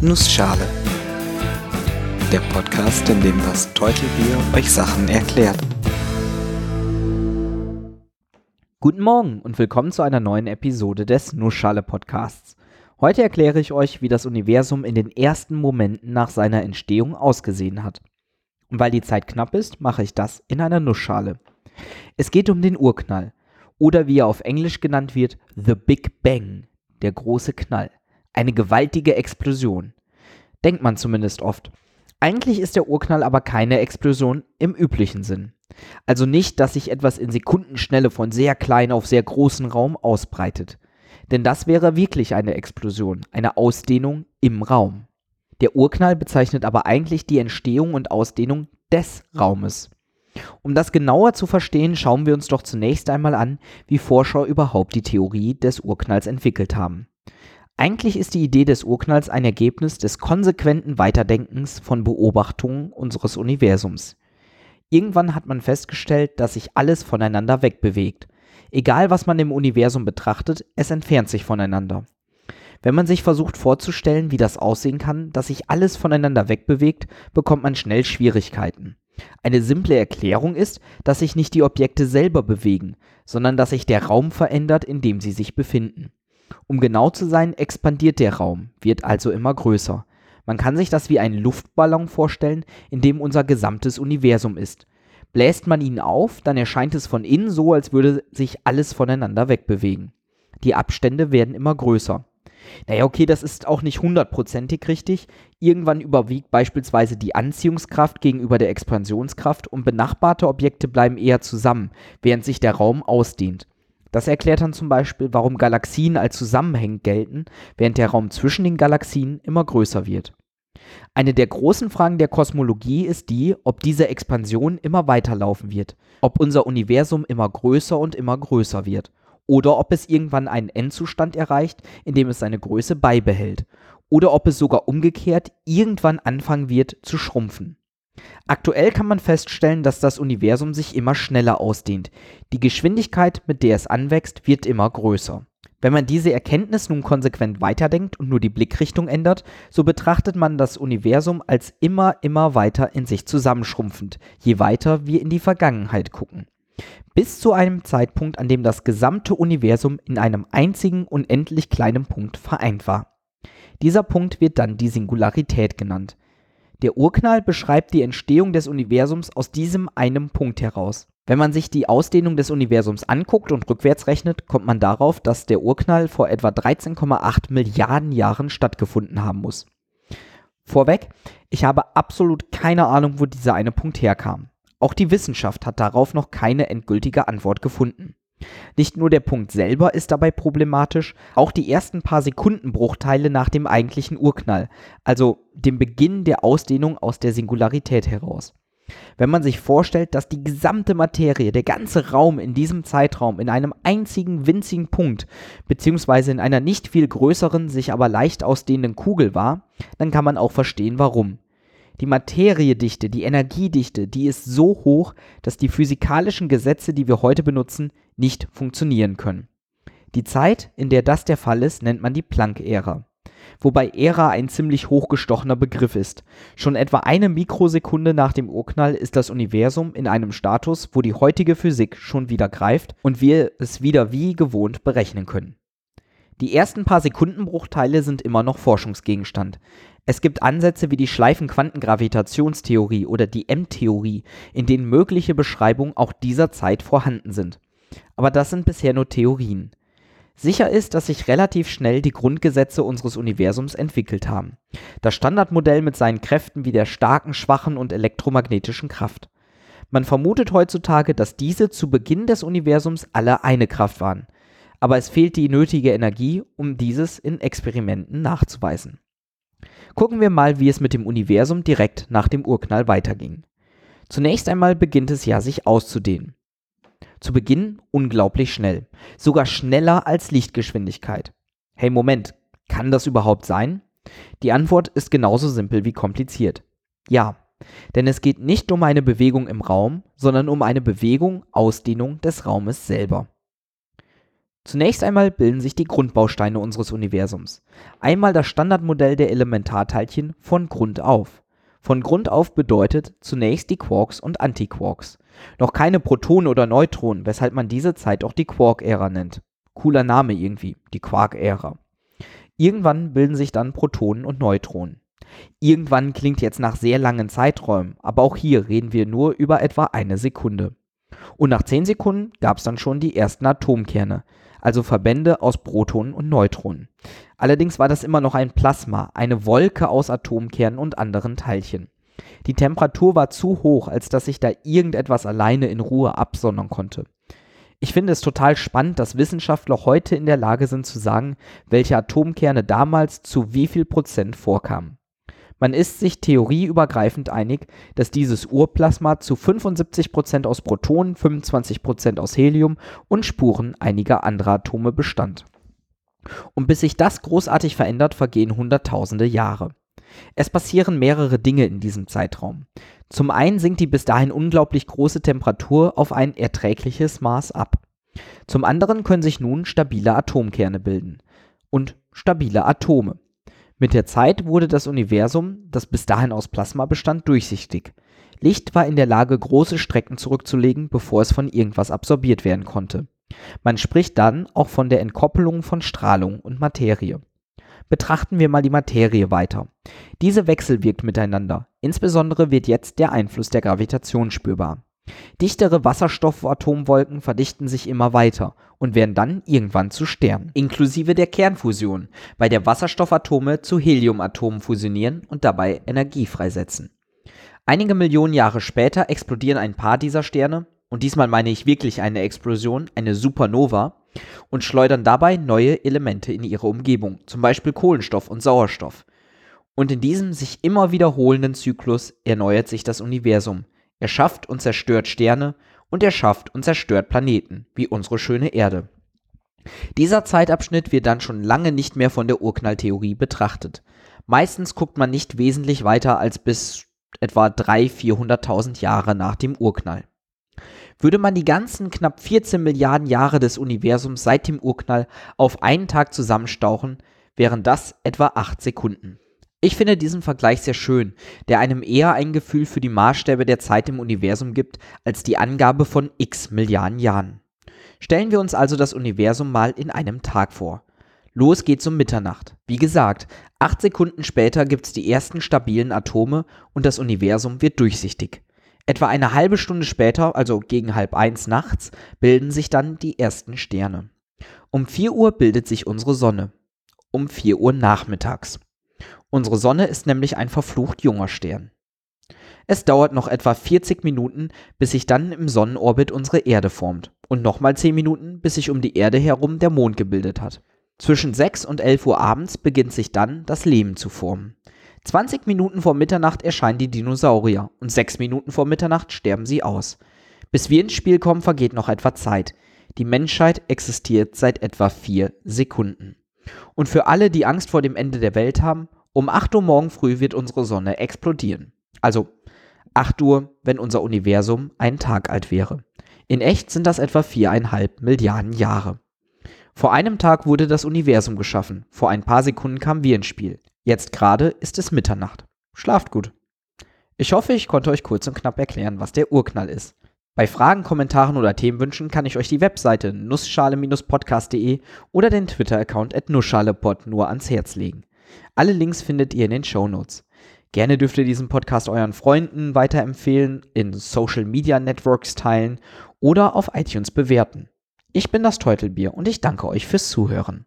Nussschale. Der Podcast, in dem das Teutelbier euch Sachen erklärt. Guten Morgen und willkommen zu einer neuen Episode des Nussschale Podcasts. Heute erkläre ich euch, wie das Universum in den ersten Momenten nach seiner Entstehung ausgesehen hat. Und weil die Zeit knapp ist, mache ich das in einer Nussschale. Es geht um den Urknall oder wie er auf Englisch genannt wird, The Big Bang, der große Knall. Eine gewaltige Explosion. Denkt man zumindest oft. Eigentlich ist der Urknall aber keine Explosion im üblichen Sinn. Also nicht, dass sich etwas in Sekundenschnelle von sehr klein auf sehr großen Raum ausbreitet. Denn das wäre wirklich eine Explosion, eine Ausdehnung im Raum. Der Urknall bezeichnet aber eigentlich die Entstehung und Ausdehnung des Raumes. Um das genauer zu verstehen, schauen wir uns doch zunächst einmal an, wie Forscher überhaupt die Theorie des Urknalls entwickelt haben. Eigentlich ist die Idee des Urknalls ein Ergebnis des konsequenten Weiterdenkens von Beobachtungen unseres Universums. Irgendwann hat man festgestellt, dass sich alles voneinander wegbewegt. Egal was man im Universum betrachtet, es entfernt sich voneinander. Wenn man sich versucht vorzustellen, wie das aussehen kann, dass sich alles voneinander wegbewegt, bekommt man schnell Schwierigkeiten. Eine simple Erklärung ist, dass sich nicht die Objekte selber bewegen, sondern dass sich der Raum verändert, in dem sie sich befinden. Um genau zu sein, expandiert der Raum, wird also immer größer. Man kann sich das wie einen Luftballon vorstellen, in dem unser gesamtes Universum ist. Bläst man ihn auf, dann erscheint es von innen so, als würde sich alles voneinander wegbewegen. Die Abstände werden immer größer. Naja, okay, das ist auch nicht hundertprozentig richtig. Irgendwann überwiegt beispielsweise die Anziehungskraft gegenüber der Expansionskraft und benachbarte Objekte bleiben eher zusammen, während sich der Raum ausdehnt. Das erklärt dann zum Beispiel, warum Galaxien als zusammenhängend gelten, während der Raum zwischen den Galaxien immer größer wird. Eine der großen Fragen der Kosmologie ist die, ob diese Expansion immer weiterlaufen wird, ob unser Universum immer größer und immer größer wird oder ob es irgendwann einen Endzustand erreicht, in dem es seine Größe beibehält, oder ob es sogar umgekehrt irgendwann anfangen wird zu schrumpfen. Aktuell kann man feststellen, dass das Universum sich immer schneller ausdehnt. Die Geschwindigkeit, mit der es anwächst, wird immer größer. Wenn man diese Erkenntnis nun konsequent weiterdenkt und nur die Blickrichtung ändert, so betrachtet man das Universum als immer, immer weiter in sich zusammenschrumpfend, je weiter wir in die Vergangenheit gucken bis zu einem Zeitpunkt, an dem das gesamte Universum in einem einzigen unendlich kleinen Punkt vereint war. Dieser Punkt wird dann die Singularität genannt. Der Urknall beschreibt die Entstehung des Universums aus diesem einen Punkt heraus. Wenn man sich die Ausdehnung des Universums anguckt und rückwärts rechnet, kommt man darauf, dass der Urknall vor etwa 13,8 Milliarden Jahren stattgefunden haben muss. Vorweg, ich habe absolut keine Ahnung, wo dieser eine Punkt herkam. Auch die Wissenschaft hat darauf noch keine endgültige Antwort gefunden. Nicht nur der Punkt selber ist dabei problematisch, auch die ersten paar Sekundenbruchteile nach dem eigentlichen Urknall, also dem Beginn der Ausdehnung aus der Singularität heraus. Wenn man sich vorstellt, dass die gesamte Materie, der ganze Raum in diesem Zeitraum in einem einzigen winzigen Punkt, beziehungsweise in einer nicht viel größeren, sich aber leicht ausdehnenden Kugel war, dann kann man auch verstehen, warum. Die Materiedichte, die Energiedichte, die ist so hoch, dass die physikalischen Gesetze, die wir heute benutzen, nicht funktionieren können. Die Zeit, in der das der Fall ist, nennt man die Planck-Ära. Wobei Ära ein ziemlich hochgestochener Begriff ist. Schon etwa eine Mikrosekunde nach dem Urknall ist das Universum in einem Status, wo die heutige Physik schon wieder greift und wir es wieder wie gewohnt berechnen können. Die ersten paar Sekundenbruchteile sind immer noch Forschungsgegenstand. Es gibt Ansätze wie die Schleifenquantengravitationstheorie oder die M-Theorie, in denen mögliche Beschreibungen auch dieser Zeit vorhanden sind. Aber das sind bisher nur Theorien. Sicher ist, dass sich relativ schnell die Grundgesetze unseres Universums entwickelt haben. Das Standardmodell mit seinen Kräften wie der starken, schwachen und elektromagnetischen Kraft. Man vermutet heutzutage, dass diese zu Beginn des Universums alle eine Kraft waren aber es fehlt die nötige Energie, um dieses in Experimenten nachzuweisen. Gucken wir mal, wie es mit dem Universum direkt nach dem Urknall weiterging. Zunächst einmal beginnt es ja sich auszudehnen. Zu Beginn unglaublich schnell, sogar schneller als Lichtgeschwindigkeit. Hey Moment, kann das überhaupt sein? Die Antwort ist genauso simpel wie kompliziert. Ja, denn es geht nicht um eine Bewegung im Raum, sondern um eine Bewegung, Ausdehnung des Raumes selber. Zunächst einmal bilden sich die Grundbausteine unseres Universums. Einmal das Standardmodell der Elementarteilchen von Grund auf. Von Grund auf bedeutet zunächst die Quarks und Antiquarks. Noch keine Protonen oder Neutronen, weshalb man diese Zeit auch die Quark-Ära nennt. Cooler Name irgendwie, die Quark-Ära. Irgendwann bilden sich dann Protonen und Neutronen. Irgendwann klingt jetzt nach sehr langen Zeiträumen, aber auch hier reden wir nur über etwa eine Sekunde. Und nach 10 Sekunden gab es dann schon die ersten Atomkerne, also Verbände aus Protonen und Neutronen. Allerdings war das immer noch ein Plasma, eine Wolke aus Atomkernen und anderen Teilchen. Die Temperatur war zu hoch, als dass sich da irgendetwas alleine in Ruhe absondern konnte. Ich finde es total spannend, dass Wissenschaftler heute in der Lage sind zu sagen, welche Atomkerne damals zu wie viel Prozent vorkamen. Man ist sich theorieübergreifend einig, dass dieses Urplasma zu 75% aus Protonen, 25% aus Helium und Spuren einiger anderer Atome bestand. Und bis sich das großartig verändert, vergehen Hunderttausende Jahre. Es passieren mehrere Dinge in diesem Zeitraum. Zum einen sinkt die bis dahin unglaublich große Temperatur auf ein erträgliches Maß ab. Zum anderen können sich nun stabile Atomkerne bilden und stabile Atome. Mit der Zeit wurde das Universum, das bis dahin aus Plasma bestand, durchsichtig. Licht war in der Lage, große Strecken zurückzulegen, bevor es von irgendwas absorbiert werden konnte. Man spricht dann auch von der Entkoppelung von Strahlung und Materie. Betrachten wir mal die Materie weiter. Diese wechselwirkt miteinander. Insbesondere wird jetzt der Einfluss der Gravitation spürbar. Dichtere Wasserstoffatomwolken verdichten sich immer weiter und werden dann irgendwann zu Sternen, inklusive der Kernfusion, bei der Wasserstoffatome zu Heliumatomen fusionieren und dabei Energie freisetzen. Einige Millionen Jahre später explodieren ein paar dieser Sterne, und diesmal meine ich wirklich eine Explosion, eine Supernova, und schleudern dabei neue Elemente in ihre Umgebung, zum Beispiel Kohlenstoff und Sauerstoff. Und in diesem sich immer wiederholenden Zyklus erneuert sich das Universum, er schafft und zerstört Sterne und er schafft und zerstört Planeten, wie unsere schöne Erde. Dieser Zeitabschnitt wird dann schon lange nicht mehr von der Urknalltheorie betrachtet. Meistens guckt man nicht wesentlich weiter als bis etwa 300.000, 400.000 Jahre nach dem Urknall. Würde man die ganzen knapp 14 Milliarden Jahre des Universums seit dem Urknall auf einen Tag zusammenstauchen, wären das etwa 8 Sekunden. Ich finde diesen Vergleich sehr schön, der einem eher ein Gefühl für die Maßstäbe der Zeit im Universum gibt, als die Angabe von x Milliarden Jahren. Stellen wir uns also das Universum mal in einem Tag vor. Los geht's um Mitternacht. Wie gesagt, acht Sekunden später gibt's die ersten stabilen Atome und das Universum wird durchsichtig. Etwa eine halbe Stunde später, also gegen halb eins nachts, bilden sich dann die ersten Sterne. Um vier Uhr bildet sich unsere Sonne. Um vier Uhr nachmittags. Unsere Sonne ist nämlich ein verflucht junger Stern. Es dauert noch etwa 40 Minuten, bis sich dann im Sonnenorbit unsere Erde formt und nochmal 10 Minuten, bis sich um die Erde herum der Mond gebildet hat. Zwischen 6 und 11 Uhr abends beginnt sich dann das Leben zu formen. 20 Minuten vor Mitternacht erscheinen die Dinosaurier und 6 Minuten vor Mitternacht sterben sie aus. Bis wir ins Spiel kommen, vergeht noch etwa Zeit. Die Menschheit existiert seit etwa 4 Sekunden. Und für alle, die Angst vor dem Ende der Welt haben, um 8 Uhr morgen früh wird unsere Sonne explodieren. Also 8 Uhr, wenn unser Universum einen Tag alt wäre. In echt sind das etwa viereinhalb Milliarden Jahre. Vor einem Tag wurde das Universum geschaffen, vor ein paar Sekunden kamen wir ins Spiel. Jetzt gerade ist es Mitternacht. Schlaft gut. Ich hoffe, ich konnte euch kurz und knapp erklären, was der Urknall ist. Bei Fragen, Kommentaren oder Themenwünschen kann ich euch die Webseite nussschale-podcast.de oder den Twitter-Account at nussschalepod nur ans Herz legen. Alle Links findet ihr in den Show Notes. Gerne dürft ihr diesen Podcast euren Freunden weiterempfehlen, in Social Media Networks teilen oder auf iTunes bewerten. Ich bin das Teutelbier und ich danke euch fürs Zuhören.